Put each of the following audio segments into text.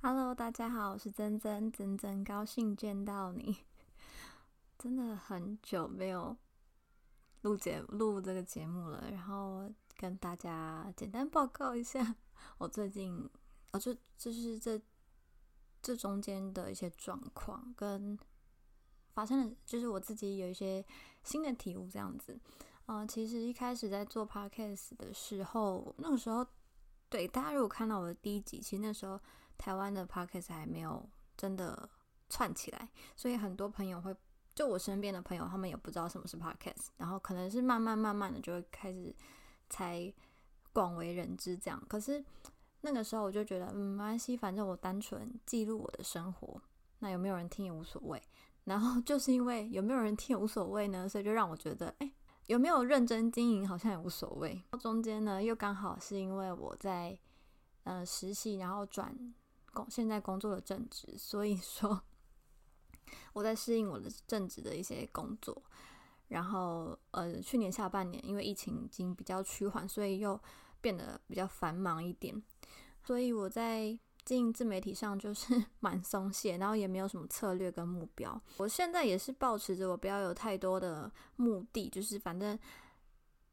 Hello，大家好，我是珍珍，真真高兴见到你。真的很久没有录节录这个节目了，然后跟大家简单报告一下我最近，哦，就就是这这中间的一些状况跟发生的，就是我自己有一些新的体悟这样子。嗯、其实一开始在做 podcast 的时候，那个时候，对大家如果看到我的第一集，其实那时候台湾的 podcast 还没有真的串起来，所以很多朋友会，就我身边的朋友，他们也不知道什么是 podcast，然后可能是慢慢慢慢的就会开始才广为人知这样。可是那个时候我就觉得，嗯，没关系，反正我单纯记录我的生活，那有没有人听也无所谓。然后就是因为有没有人听也无所谓呢，所以就让我觉得，哎。有没有认真经营好像也无所谓。中间呢，又刚好是因为我在呃实习，然后转现在工作的正职，所以说我在适应我的正职的一些工作。然后呃，去年下半年因为疫情已经比较趋缓，所以又变得比较繁忙一点。所以我在。经营自媒体上就是 蛮松懈，然后也没有什么策略跟目标。我现在也是保持着我不要有太多的目的，就是反正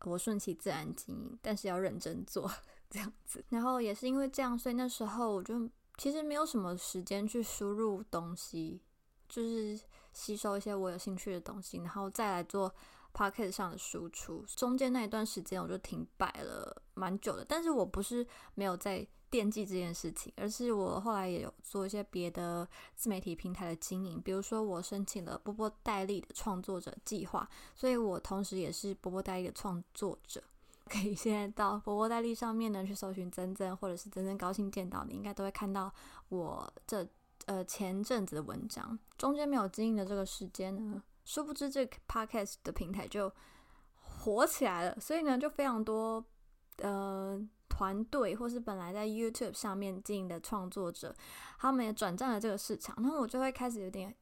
我顺其自然经营，但是要认真做 这样子。然后也是因为这样，所以那时候我就其实没有什么时间去输入东西，就是吸收一些我有兴趣的东西，然后再来做 podcast 上的输出。中间那一段时间我就停摆了蛮久的，但是我不是没有在。惦记这件事情，而是我后来也有做一些别的自媒体平台的经营，比如说我申请了波波代理的创作者计划，所以我同时也是波波代理的创作者。可以现在到波波代理上面呢去搜寻真真，或者是真真高兴见到你，应该都会看到我这呃前阵子的文章。中间没有经营的这个时间呢，殊不知这个 podcast 的平台就火起来了，所以呢就非常多呃。团队或是本来在 YouTube 上面经营的创作者，他们也转战了这个市场，然后我就会开始有点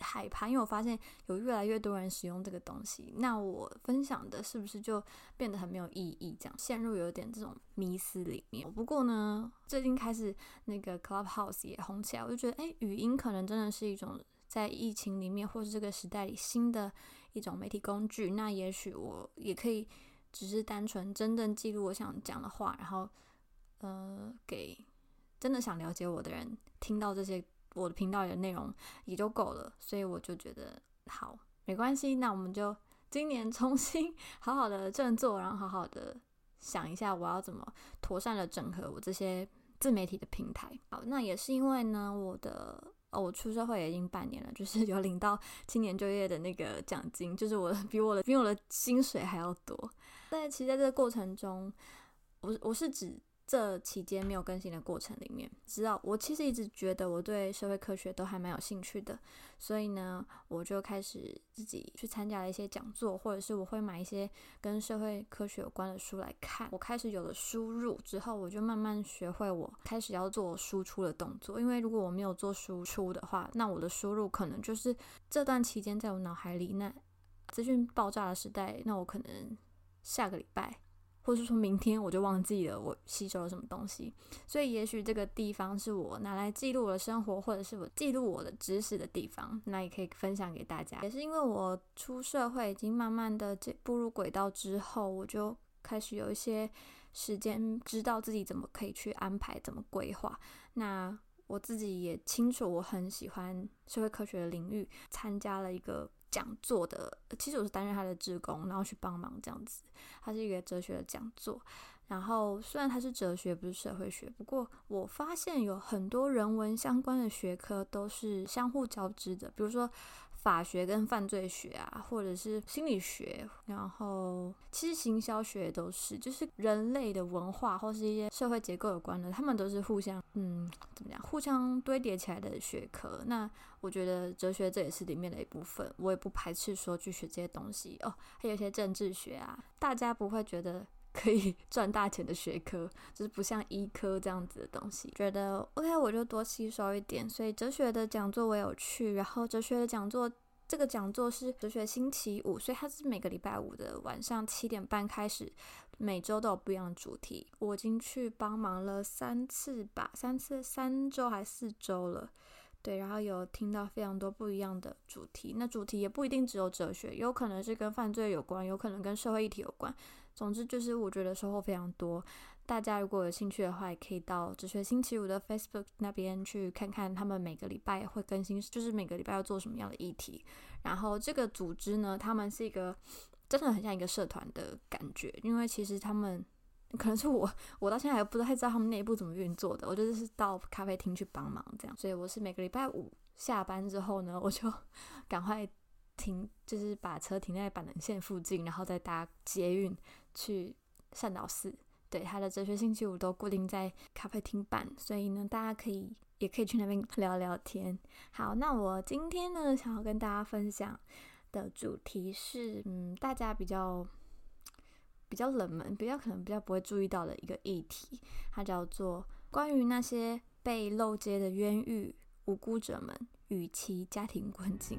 害怕，因为我发现有越来越多人使用这个东西，那我分享的是不是就变得很没有意义？这样陷入有点这种迷思里面。不过呢，最近开始那个 Clubhouse 也红起来，我就觉得，诶，语音可能真的是一种在疫情里面或是这个时代里新的一种媒体工具。那也许我也可以。只是单纯真正记录我想讲的话，然后呃，给真的想了解我的人听到这些我的频道里的内容也就够了，所以我就觉得好，没关系，那我们就今年重新 好好的振作，然后好好的想一下我要怎么妥善的整合我这些自媒体的平台。好，那也是因为呢，我的。哦，我出社会也已经半年了，就是 有领到青年就业的那个奖金，就是我比我的比我的薪水还要多。但其实在这个过程中，我我是指。这期间没有更新的过程里面，知道我其实一直觉得我对社会科学都还蛮有兴趣的，所以呢，我就开始自己去参加了一些讲座，或者是我会买一些跟社会科学有关的书来看。我开始有了输入之后，我就慢慢学会我开始要做输出的动作，因为如果我没有做输出的话，那我的输入可能就是这段期间在我脑海里，那资讯爆炸的时代，那我可能下个礼拜。或是说明天我就忘记了我吸收了什么东西，所以也许这个地方是我拿来记录我的生活，或者是我记录我的知识的地方，那也可以分享给大家。也是因为我出社会已经慢慢的步入轨道之后，我就开始有一些时间，知道自己怎么可以去安排，怎么规划。那我自己也清楚，我很喜欢社会科学的领域，参加了一个。讲座的，其实我是担任他的志工，然后去帮忙这样子。他是一个哲学的讲座，然后虽然他是哲学，不是社会学，不过我发现有很多人文相关的学科都是相互交织的，比如说。法学跟犯罪学啊，或者是心理学，然后其实行销学也都是，就是人类的文化或是一些社会结构有关的，他们都是互相嗯怎么讲，互相堆叠起来的学科。那我觉得哲学这也是里面的一部分，我也不排斥说去学这些东西哦。还有一些政治学啊，大家不会觉得。可以 赚大钱的学科，就是不像医科这样子的东西。觉得 OK，我就多吸收一点。所以哲学的讲座我有去，然后哲学的讲座这个讲座是哲学星期五，所以它是每个礼拜五的晚上七点半开始，每周都有不一样的主题。我已经去帮忙了三次吧，三次三周还四周了。对，然后有听到非常多不一样的主题，那主题也不一定只有哲学，有可能是跟犯罪有关，有可能跟社会议题有关。总之就是我觉得收获非常多。大家如果有兴趣的话，也可以到哲学星期五的 Facebook 那边去看看，他们每个礼拜会更新，就是每个礼拜要做什么样的议题。然后这个组织呢，他们是一个真的很像一个社团的感觉，因为其实他们。可能是我，我到现在还不太知道他们内部怎么运作的。我就是到咖啡厅去帮忙这样，所以我是每个礼拜五下班之后呢，我就 赶快停，就是把车停在板南线附近，然后再搭捷运去善导寺。对，他的哲学星期五都固定在咖啡厅办，所以呢，大家可以也可以去那边聊聊天。好，那我今天呢，想要跟大家分享的主题是，嗯，大家比较。比较冷门，比较可能比较不会注意到的一个议题，它叫做关于那些被漏接的冤狱无辜者们与其家庭困境。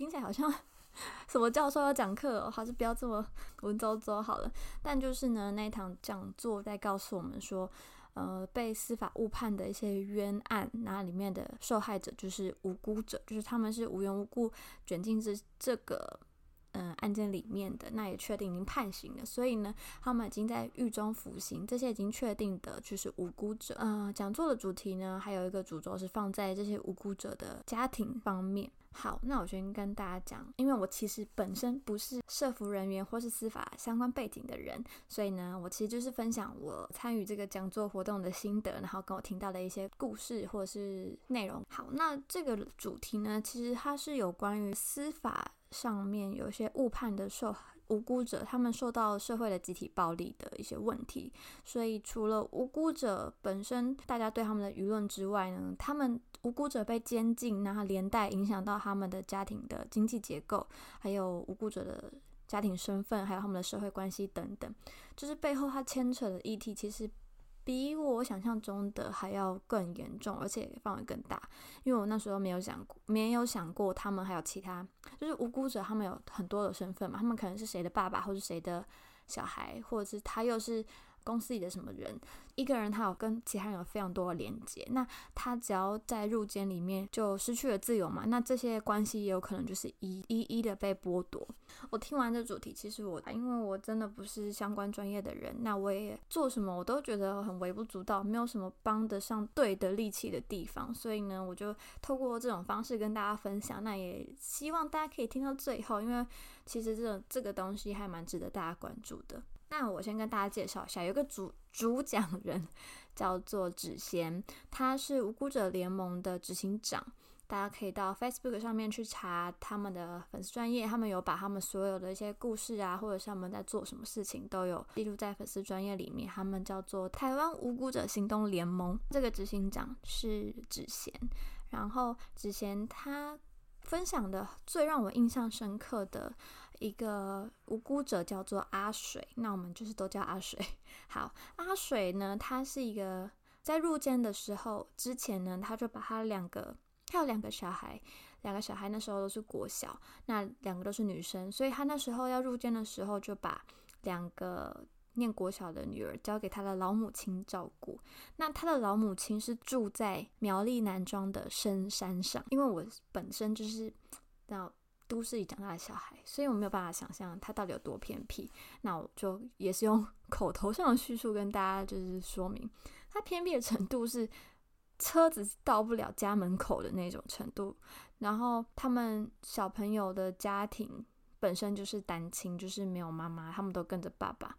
听起来好像。什么教授要讲课哦，还是不要这么 文绉绉好了。但就是呢，那一堂讲座在告诉我们说，呃，被司法误判的一些冤案，那里面的受害者就是无辜者，就是他们是无缘无故卷进这这个。嗯，案件里面的那也确定已经判刑了，所以呢，他们已经在狱中服刑。这些已经确定的就是无辜者。嗯，讲座的主题呢，还有一个主轴是放在这些无辜者的家庭方面。好，那我先跟大家讲，因为我其实本身不是社服人员或是司法相关背景的人，所以呢，我其实就是分享我参与这个讲座活动的心得，然后跟我听到的一些故事或者是内容。好，那这个主题呢，其实它是有关于司法。上面有一些误判的受无辜者，他们受到社会的集体暴力的一些问题，所以除了无辜者本身，大家对他们的舆论之外呢，他们无辜者被监禁，然后连带影响到他们的家庭的经济结构，还有无辜者的家庭身份，还有他们的社会关系等等，就是背后他牵扯的议题，其实。比我想象中的还要更严重，而且范围更大。因为我那时候没有想过，没有想过他们还有其他，就是无辜者，他们有很多的身份嘛，他们可能是谁的爸爸，或是谁的小孩，或者是他又是。公司里的什么人，一个人他有跟其他人有非常多的连接，那他只要在入监里面就失去了自由嘛，那这些关系也有可能就是一一一的被剥夺。我听完这主题，其实我因为我真的不是相关专业的人，那我也做什么我都觉得很微不足道，没有什么帮得上对的力气的地方，所以呢，我就透过这种方式跟大家分享，那也希望大家可以听到最后，因为其实这种这个东西还蛮值得大家关注的。那我先跟大家介绍一下，有个主主讲人叫做芷贤，他是无辜者联盟的执行长。大家可以到 Facebook 上面去查他们的粉丝专业，他们有把他们所有的一些故事啊，或者是他们在做什么事情都有记录在粉丝专业里面。他们叫做台湾无辜者行动联盟，这个执行长是芷贤。然后芷贤他分享的最让我印象深刻的。一个无辜者叫做阿水，那我们就是都叫阿水。好，阿水呢，他是一个在入监的时候之前呢，他就把他两个，他有两个小孩，两个小孩那时候都是国小，那两个都是女生，所以他那时候要入监的时候，就把两个念国小的女儿交给他的老母亲照顾。那他的老母亲是住在苗栗南庄的深山上，因为我本身就是到。都市里长大的小孩，所以我没有办法想象他到底有多偏僻。那我就也是用 口头上的叙述跟大家就是说明，他偏僻的程度是车子到不了家门口的那种程度。然后他们小朋友的家庭本身就是单亲，就是没有妈妈，他们都跟着爸爸。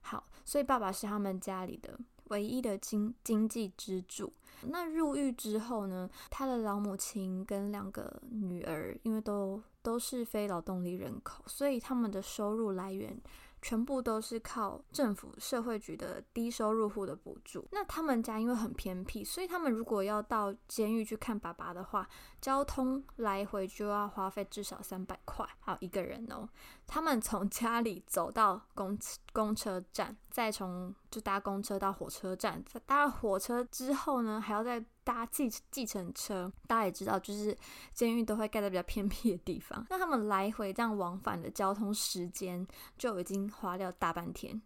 好，所以爸爸是他们家里的唯一的经经济支柱。那入狱之后呢，他的老母亲跟两个女儿，因为都都是非劳动力人口，所以他们的收入来源全部都是靠政府社会局的低收入户的补助。那他们家因为很偏僻，所以他们如果要到监狱去看爸爸的话，交通来回就要花费至少三百块，好一个人哦。他们从家里走到公公车站，再从就搭公车到火车站，再搭了火车之后呢，还要再搭计计程车。大家也知道，就是监狱都会盖在比较偏僻的地方，那他们来回这样往返的交通时间就已经花掉大半天。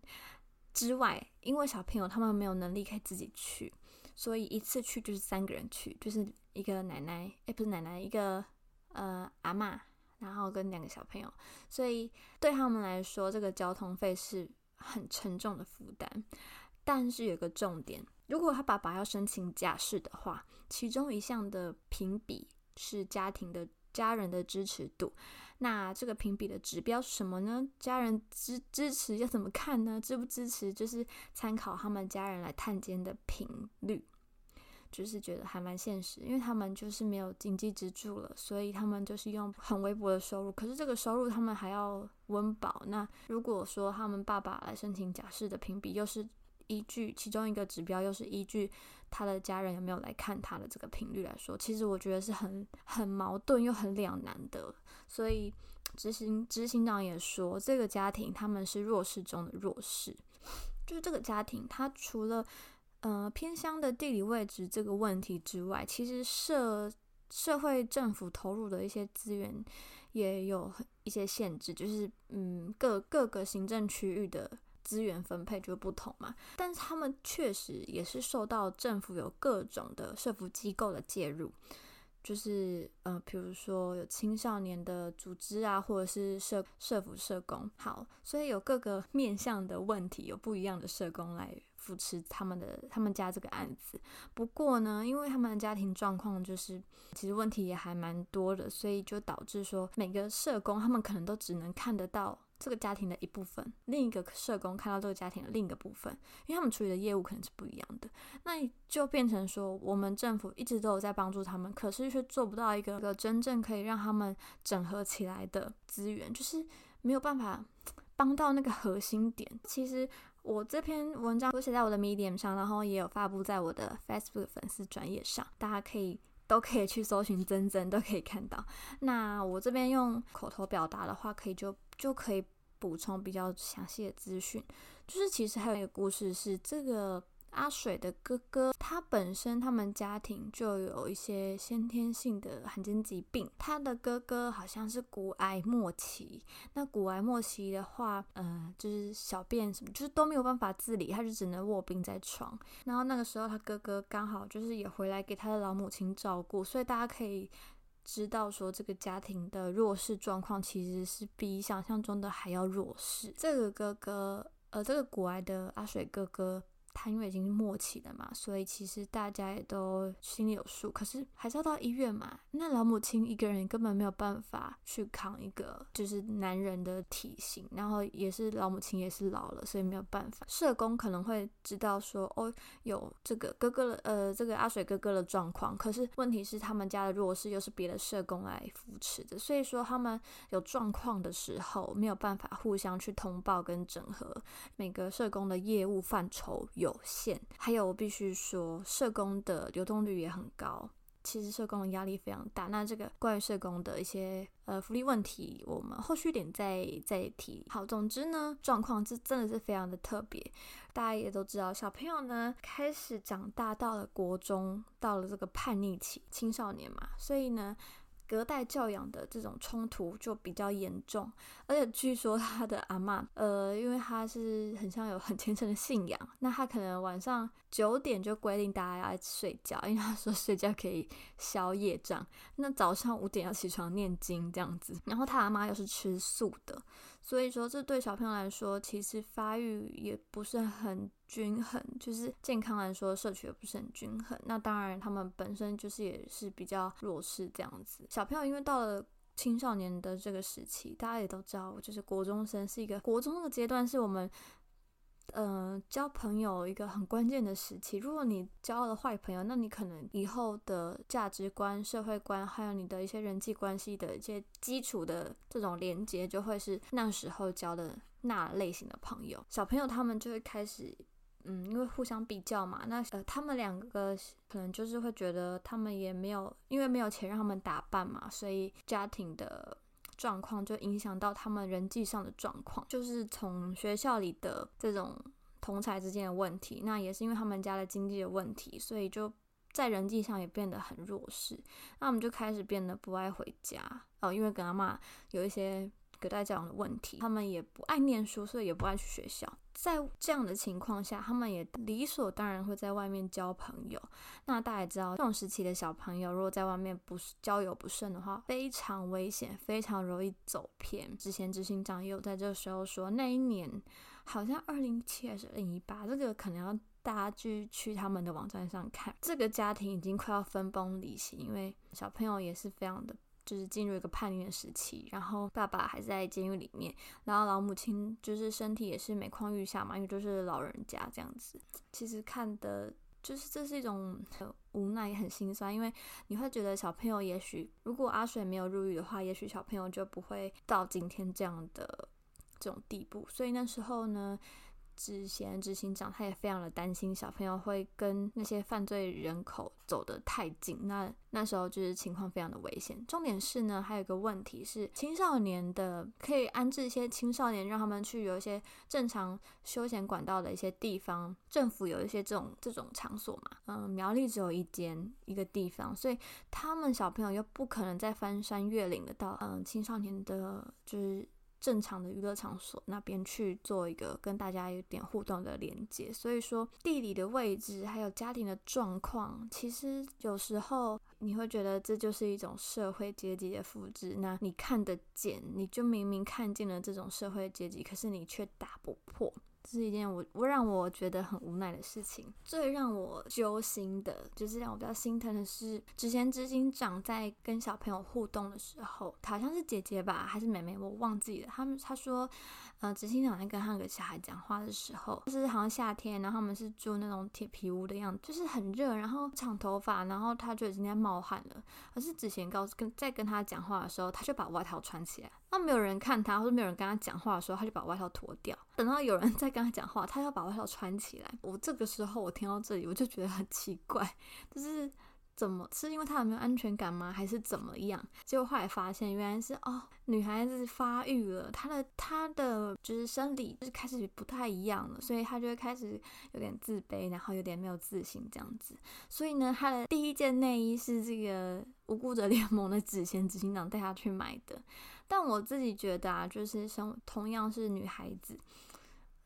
之外，因为小朋友他们没有能力可以自己去，所以一次去就是三个人去，就是。一个奶奶，诶，不是奶奶，一个呃阿嬷，然后跟两个小朋友，所以对他们来说，这个交通费是很沉重的负担。但是有个重点，如果他爸爸要申请假释的话，其中一项的评比是家庭的家人的支持度。那这个评比的指标是什么呢？家人支支持要怎么看呢？支不支持就是参考他们家人来探监的频率。就是觉得还蛮现实，因为他们就是没有经济支柱了，所以他们就是用很微薄的收入。可是这个收入他们还要温饱。那如果说他们爸爸来申请假释的评比，又是依据其中一个指标，又是依据他的家人有没有来看他的这个频率来说，其实我觉得是很很矛盾又很两难的。所以执行执行长也说，这个家庭他们是弱势中的弱势，就是这个家庭他除了。呃，偏乡的地理位置这个问题之外，其实社社会政府投入的一些资源也有一些限制，就是嗯，各各个行政区域的资源分配就不同嘛。但是他们确实也是受到政府有各种的社福机构的介入。就是呃，比如说有青少年的组织啊，或者是社社福社工，好，所以有各个面向的问题，有不一样的社工来扶持他们的他们家这个案子。不过呢，因为他们的家庭状况就是其实问题也还蛮多的，所以就导致说每个社工他们可能都只能看得到。这个家庭的一部分，另一个社工看到这个家庭的另一个部分，因为他们处理的业务可能是不一样的，那就变成说，我们政府一直都有在帮助他们，可是却做不到一个个真正可以让他们整合起来的资源，就是没有办法帮到那个核心点。其实我这篇文章都写在我的 Medium 上，然后也有发布在我的 Facebook 粉丝专页上，大家可以。都可以去搜寻真真，都可以看到。那我这边用口头表达的话，可以就就可以补充比较详细的资讯。就是其实还有一个故事是这个。阿水的哥哥，他本身他们家庭就有一些先天性的罕见疾病。他的哥哥好像是骨癌末期，那骨癌末期的话，嗯、呃，就是小便什么，就是都没有办法自理，他就只能卧病在床。然后那个时候，他哥哥刚好就是也回来给他的老母亲照顾，所以大家可以知道说，这个家庭的弱势状况其实是比想象中的还要弱势。这个哥哥，呃，这个国外的阿水哥哥。他因为已经末期了嘛，所以其实大家也都心里有数。可是还是要到医院嘛，那老母亲一个人根本没有办法去扛一个就是男人的体型，然后也是老母亲也是老了，所以没有办法。社工可能会知道说，哦，有这个哥哥的，呃，这个阿水哥哥的状况。可是问题是他们家的弱势又是别的社工来扶持的，所以说他们有状况的时候没有办法互相去通报跟整合，每个社工的业务范畴有限，还有我必须说，社工的流动率也很高。其实社工的压力非常大。那这个关于社工的一些呃福利问题，我们后续点再再提。好，总之呢，状况是真的是非常的特别。大家也都知道，小朋友呢开始长大，到了国中，到了这个叛逆期，青少年嘛，所以呢。隔代教养的这种冲突就比较严重，而且据说他的阿妈，呃，因为他是很像有很虔诚的信仰，那他可能晚上九点就规定大家要睡觉，因为他说睡觉可以消业障。那早上五点要起床念经这样子，然后他阿妈又是吃素的。所以说，这对小朋友来说，其实发育也不是很均衡，就是健康来说，摄取也不是很均衡。那当然，他们本身就是也是比较弱势这样子。小朋友因为到了青少年的这个时期，大家也都知道，就是国中生是一个国中的阶段，是我们。呃，交朋友一个很关键的时期。如果你交了坏朋友，那你可能以后的价值观、社会观，还有你的一些人际关系的一些基础的这种连接，就会是那时候交的那类型的朋友。小朋友他们就会开始，嗯，因为互相比较嘛，那呃，他们两个可能就是会觉得他们也没有，因为没有钱让他们打扮嘛，所以家庭的状况就影响到他们人际上的状况，就是从学校里的这种同才之间的问题，那也是因为他们家的经济的问题，所以就。在人际上也变得很弱势，那我们就开始变得不爱回家哦，因为跟阿嬷有一些隔代教养的问题，他们也不爱念书，所以也不爱去学校。在这样的情况下，他们也理所当然会在外面交朋友。那大家知道，这种时期的小朋友如果在外面不交友不慎的话，非常危险，非常容易走偏。之前执行长也有在这个时候说，那一年好像二零七还是二零一八，这个可能要。大家去去他们的网站上看，这个家庭已经快要分崩离析，因为小朋友也是非常的，就是进入一个叛逆的时期，然后爸爸还在监狱里面，然后老母亲就是身体也是每况愈下嘛，因为就是老人家这样子。其实看的就是这是一种很无奈很心酸，因为你会觉得小朋友也许如果阿水没有入狱的话，也许小朋友就不会到今天这样的这种地步。所以那时候呢。之前执行长他也非常的担心小朋友会跟那些犯罪人口走得太近，那那时候就是情况非常的危险。重点是呢，还有一个问题是青少年的可以安置一些青少年，让他们去有一些正常休闲管道的一些地方，政府有一些这种这种场所嘛。嗯，苗栗只有一间一个地方，所以他们小朋友又不可能再翻山越岭的到嗯青少年的，就是。正常的娱乐场所那边去做一个跟大家有点互动的连接，所以说地理的位置还有家庭的状况，其实有时候你会觉得这就是一种社会阶级的复制。那你看得见，你就明明看见了这种社会阶级，可是你却打不破。这是一件我我让我觉得很无奈的事情。最让我揪心的，就是让我比较心疼的是，之前执行长在跟小朋友互动的时候，好像是姐姐吧，还是妹妹，我忘记了。他们他说。呃，执行长在跟他个小孩讲话的时候，就是好像夏天，然后他们是住那种铁皮屋的样子，就是很热，然后长头发，然后他就已经在冒汗了。可是之前告诉跟在跟他讲话的时候，他就把外套穿起来。那没有人看他，或者没有人跟他讲话的时候，他就把外套脱掉。等到有人 在跟他讲话，他要把外套穿起来。我这个时候我听到这里，我就觉得很奇怪，就是。怎么是因为他有没有安全感吗？还是怎么样？结果后来发现，原来是哦，女孩子发育了，她的她的就是生理就是开始不太一样了，所以她就会开始有点自卑，然后有点没有自信这样子。所以呢，她的第一件内衣是这个无辜者联盟的紫贤执行长带她去买的。但我自己觉得啊，就是像同样是女孩子，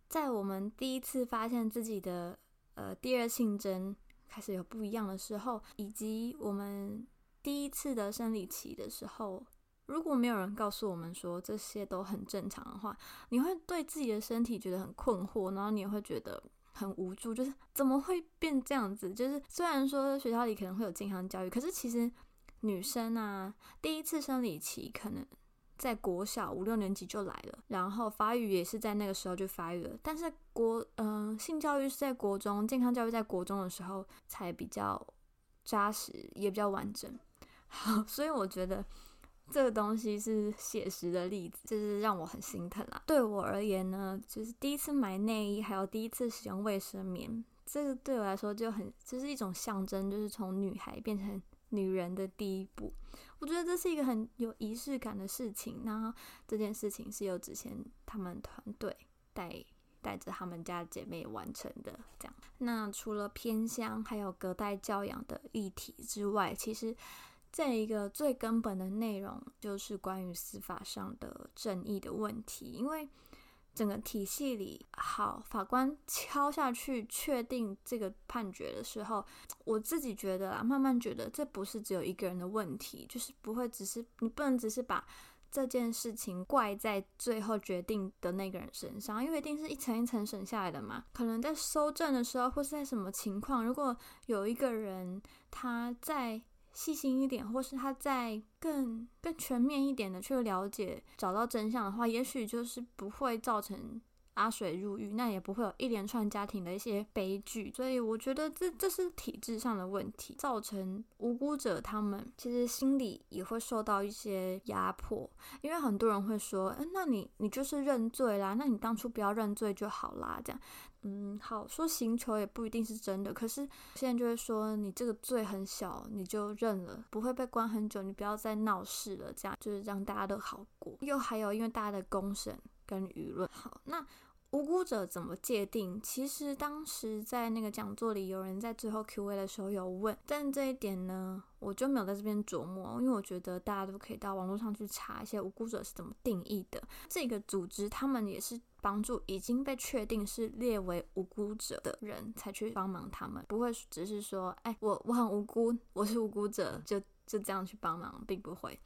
在我们第一次发现自己的呃第二性征。开始有不一样的时候，以及我们第一次的生理期的时候，如果没有人告诉我们说这些都很正常的话，你会对自己的身体觉得很困惑，然后你也会觉得很无助，就是怎么会变这样子？就是虽然说学校里可能会有健康教育，可是其实女生啊，第一次生理期可能。在国小五六年级就来了，然后发育也是在那个时候就发育了。但是国嗯、性教育是在国中，健康教育在国中的时候才比较扎实，也比较完整。好，所以我觉得这个东西是写实的例子，就是让我很心疼啊。对我而言呢，就是第一次买内衣，还有第一次使用卫生棉，这个对我来说就很就是一种象征，就是从女孩变成女人的第一步。我觉得这是一个很有仪式感的事情，然后这件事情是由之前他们团队带带着他们家姐妹完成的。这样，那除了偏乡还有隔代教养的议题之外，其实这一个最根本的内容就是关于司法上的正义的问题，因为。整个体系里，好，法官敲下去确定这个判决的时候，我自己觉得啊，慢慢觉得这不是只有一个人的问题，就是不会只是你不能只是把这件事情怪在最后决定的那个人身上，因为一定是一层一层审下来的嘛。可能在搜证的时候，或是在什么情况，如果有一个人他在。细心一点，或是他在更更全面一点的去了解，找到真相的话，也许就是不会造成阿水入狱，那也不会有一连串家庭的一些悲剧。所以我觉得这这是体制上的问题，造成无辜者他们其实心里也会受到一些压迫。因为很多人会说，嗯，那你你就是认罪啦，那你当初不要认罪就好啦，这样。嗯，好，说刑求也不一定是真的，可是现在就会说你这个罪很小，你就认了，不会被关很久，你不要再闹事了，这样就是让大家都好过。又还有因为大家的公审跟舆论，好，那无辜者怎么界定？其实当时在那个讲座里，有人在最后 Q&A 的时候有问，但这一点呢，我就没有在这边琢磨，因为我觉得大家都可以到网络上去查一些无辜者是怎么定义的。这个组织他们也是。帮助已经被确定是列为无辜者的人才去帮忙他们，不会只是说，哎，我我很无辜，我是无辜者，就就这样去帮忙，并不会。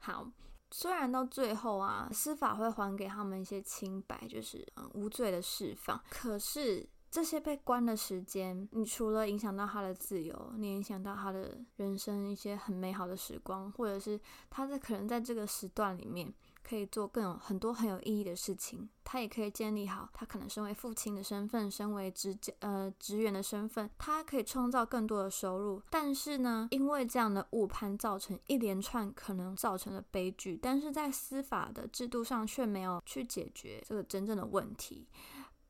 好，虽然到最后啊，司法会还给他们一些清白，就是嗯无罪的释放，可是这些被关的时间，你除了影响到他的自由，你影响到他的人生一些很美好的时光，或者是他在可能在这个时段里面。可以做更有很多很有意义的事情，他也可以建立好他可能身为父亲的身份，身为职呃职员的身份，他可以创造更多的收入。但是呢，因为这样的误判造成一连串可能造成的悲剧，但是在司法的制度上却没有去解决这个真正的问题。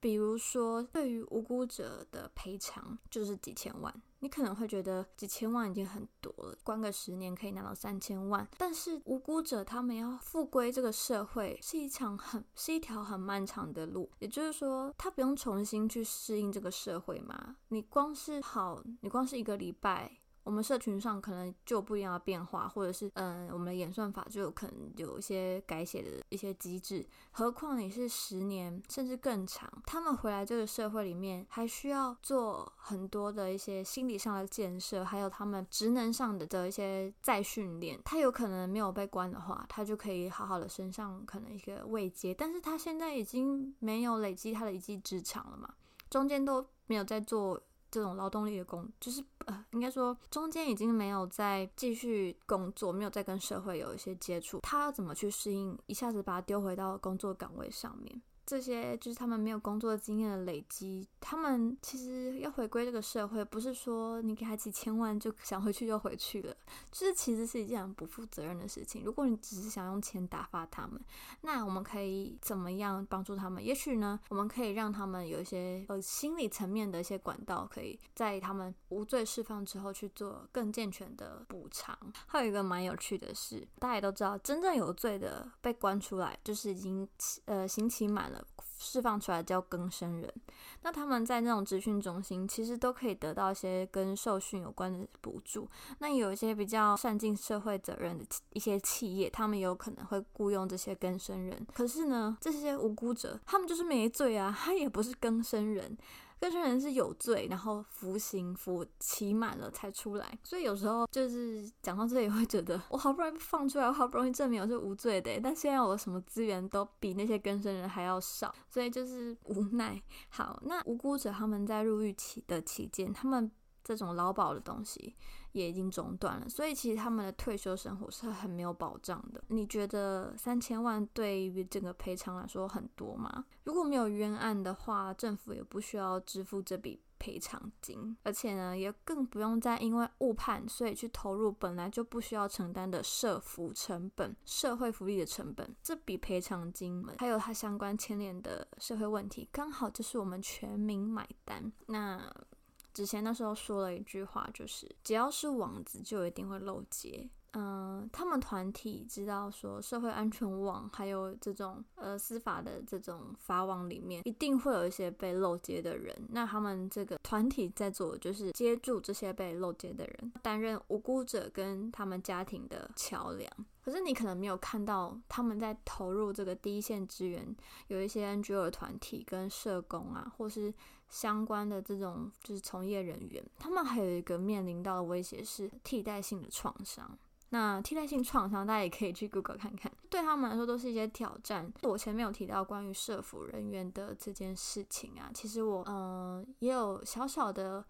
比如说，对于无辜者的赔偿就是几千万，你可能会觉得几千万已经很多了，关个十年可以拿到三千万。但是无辜者他们要复归这个社会，是一场很是一条很漫长的路。也就是说，他不用重新去适应这个社会嘛？你光是好，你光是一个礼拜。我们社群上可能就不一样的变化，或者是嗯，我们的演算法就有可能有一些改写的一些机制。何况你是十年甚至更长，他们回来这个社会里面，还需要做很多的一些心理上的建设，还有他们职能上的的一些再训练。他有可能没有被关的话，他就可以好好的升上可能一个位阶，但是他现在已经没有累积他的一技之长了嘛，中间都没有在做。这种劳动力的工，就是呃，应该说中间已经没有再继续工作，没有再跟社会有一些接触，他要怎么去适应？一下子把他丢回到工作岗位上面？这些就是他们没有工作经验的累积，他们其实要回归这个社会，不是说你给他几千万就想回去就回去了，就是其实是一件很不负责任的事情。如果你只是想用钱打发他们，那我们可以怎么样帮助他们？也许呢，我们可以让他们有一些呃心理层面的一些管道，可以在他们无罪释放之后去做更健全的补偿。还有一个蛮有趣的是，大家也都知道，真正有罪的被关出来，就是已经呃刑期满了。释放出来叫更生人，那他们在那种职训中心，其实都可以得到一些跟受训有关的补助。那有一些比较善尽社会责任的一些企业，他们有可能会雇佣这些更生人。可是呢，这些无辜者，他们就是没罪啊，他也不是更生人。更生人是有罪，然后服刑服期满了才出来，所以有时候就是讲到这里会觉得，我好不容易放出来，我好不容易证明我是无罪的，但现在我什么资源都比那些更生人还要少，所以就是无奈。好，那无辜者他们在入狱期的期间，他们这种劳保的东西。也已经中断了，所以其实他们的退休生活是很没有保障的。你觉得三千万对于整个赔偿来说很多吗？如果没有冤案的话，政府也不需要支付这笔赔偿金，而且呢，也更不用再因为误判，所以去投入本来就不需要承担的社福成本、社会福利的成本。这笔赔偿金还有它相关牵连的社会问题，刚好就是我们全民买单。那。之前那时候说了一句话，就是只要是网子，就一定会漏接。嗯、他们团体知道说，社会安全网还有这种呃司法的这种法网里面，一定会有一些被漏接的人。那他们这个团体在做就是接住这些被漏接的人，担任无辜者跟他们家庭的桥梁。可是你可能没有看到他们在投入这个第一线支援，有一些 NGO 团体跟社工啊，或是相关的这种就是从业人员，他们还有一个面临到的威胁是替代性的创伤。那替代性创伤，大家也可以去 Google 看看，对他们来说都是一些挑战。我前面有提到关于社服人员的这件事情啊，其实我嗯、呃、也有小小的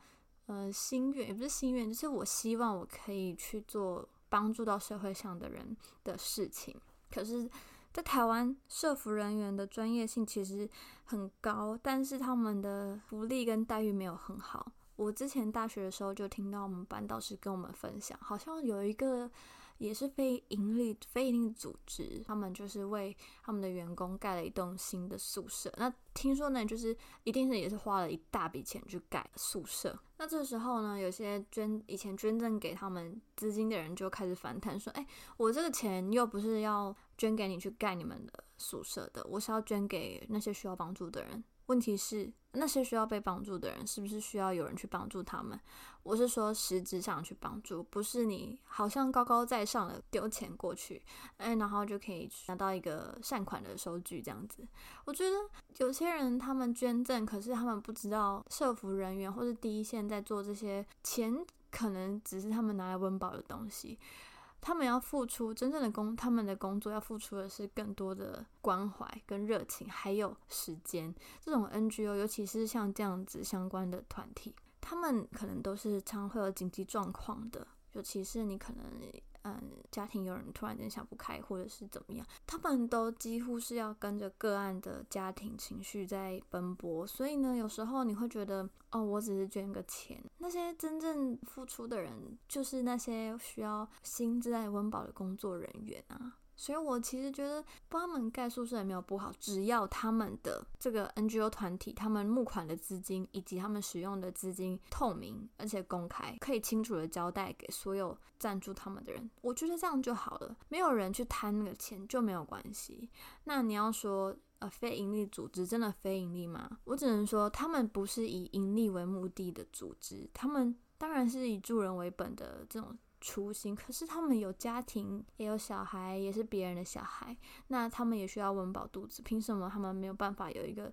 呃心愿，也不是心愿，就是我希望我可以去做帮助到社会上的人的事情。可是，在台湾，社服人员的专业性其实很高，但是他们的福利跟待遇没有很好。我之前大学的时候就听到我们班导师跟我们分享，好像有一个。也是非盈利、非盈利组织，他们就是为他们的员工盖了一栋新的宿舍。那听说呢，就是一定是也是花了一大笔钱去盖宿舍。那这时候呢，有些捐以前捐赠给他们资金的人就开始反弹，说：“哎，我这个钱又不是要捐给你去盖你们的宿舍的，我是要捐给那些需要帮助的人。”问题是，那些需要被帮助的人，是不是需要有人去帮助他们？我是说，实质上去帮助，不是你好像高高在上的丢钱过去，哎，然后就可以拿到一个善款的收据这样子。我觉得有些人他们捐赠，可是他们不知道社服人员或是第一线在做这些，钱可能只是他们拿来温饱的东西。他们要付出真正的工，他们的工作要付出的是更多的关怀跟热情，还有时间。这种 NGO，尤其是像这样子相关的团体，他们可能都是常会有紧急状况的，尤其是你可能。嗯，家庭有人突然间想不开，或者是怎么样，他们都几乎是要跟着个案的家庭情绪在奔波。所以呢，有时候你会觉得，哦，我只是捐个钱，那些真正付出的人，就是那些需要薪资来温饱的工作人员啊。所以，我其实觉得帮他们盖宿舍也没有不好，只要他们的这个 NGO 团体，他们募款的资金以及他们使用的资金透明而且公开，可以清楚的交代给所有赞助他们的人，我觉得这样就好了。没有人去贪那个钱就没有关系。那你要说，呃，非营利组织真的非营利吗？我只能说，他们不是以盈利为目的的组织，他们当然是以助人为本的这种。初心，可是他们有家庭，也有小孩，也是别人的小孩，那他们也需要温饱肚子。凭什么他们没有办法有一个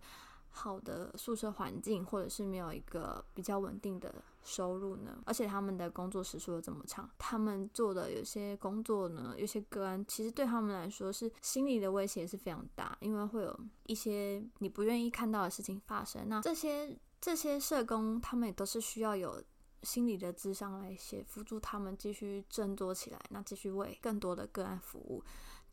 好的宿舍环境，或者是没有一个比较稳定的收入呢？而且他们的工作时数又这么长，他们做的有些工作呢，有些个案，其实对他们来说是心理的威胁是非常大，因为会有一些你不愿意看到的事情发生。那这些这些社工，他们也都是需要有。心理的智商来写辅助他们继续振作起来，那继续为更多的个案服务。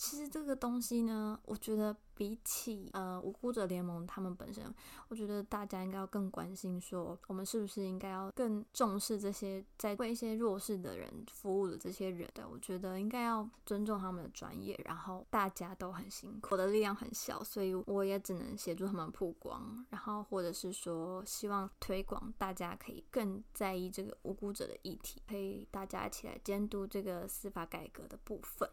其实这个东西呢，我觉得比起呃无辜者联盟他们本身，我觉得大家应该要更关心，说我们是不是应该要更重视这些在为一些弱势的人服务的这些人的。我觉得应该要尊重他们的专业，然后大家都很辛苦，我的力量很小，所以我也只能协助他们曝光，然后或者是说希望推广，大家可以更在意这个无辜者的议题，可以大家一起来监督这个司法改革的部分。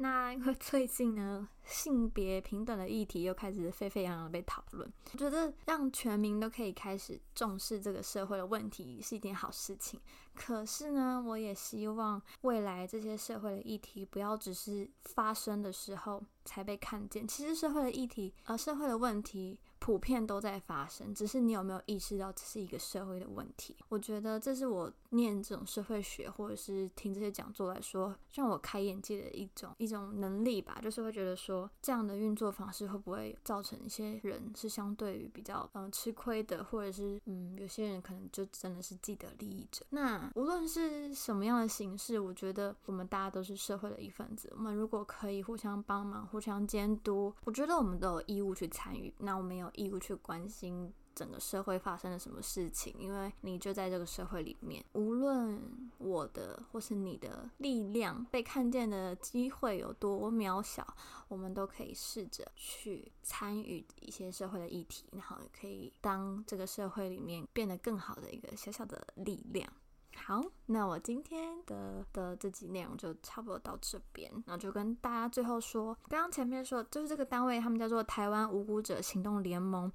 那因为最近呢，性别平等的议题又开始沸沸扬扬被讨论，我觉得让全民都可以开始重视这个社会的问题是一件好事情。可是呢，我也希望未来这些社会的议题不要只是发生的时候才被看见。其实社会的议题，呃，社会的问题。普遍都在发生，只是你有没有意识到这是一个社会的问题？我觉得这是我念这种社会学或者是听这些讲座来说，让我开眼界的一种一种能力吧。就是会觉得说，这样的运作方式会不会造成一些人是相对于比较嗯吃亏的，或者是嗯有些人可能就真的是既得利益者。那无论是什么样的形式，我觉得我们大家都是社会的一份子。我们如果可以互相帮忙、互相监督，我觉得我们都有义务去参与。那我们有。义务去关心整个社会发生了什么事情，因为你就在这个社会里面，无论我的或是你的力量被看见的机会有多渺小，我们都可以试着去参与一些社会的议题，然后可以当这个社会里面变得更好的一个小小的力量。好，那我今天的的这集内容就差不多到这边，然后就跟大家最后说，刚刚前面说就是这个单位，他们叫做台湾无辜者行动联盟。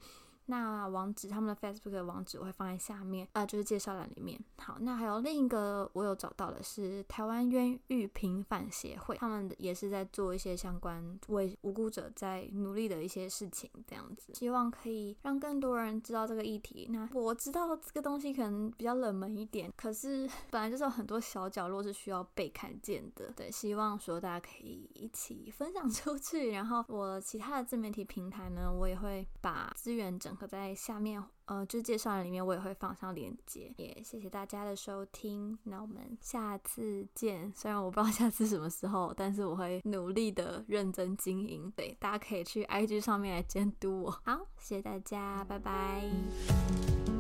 那网址，他们的 Facebook 的网址我会放在下面，啊、呃，就是介绍栏里面。好，那还有另一个我有找到的是台湾冤狱平反协会，他们也是在做一些相关为无辜者在努力的一些事情，这样子，希望可以让更多人知道这个议题。那我知道这个东西可能比较冷门一点，可是 本来就是有很多小角落是需要被看见的。对，希望说大家可以一起分享出去，然后我其他的自媒体平台呢，我也会把资源整。可在下面，呃，就介绍人里面我也会放上链接。也谢谢大家的收听，那我们下次见。虽然我不知道下次什么时候，但是我会努力的认真经营。对，大家可以去 IG 上面来监督我。好，谢谢大家，拜拜。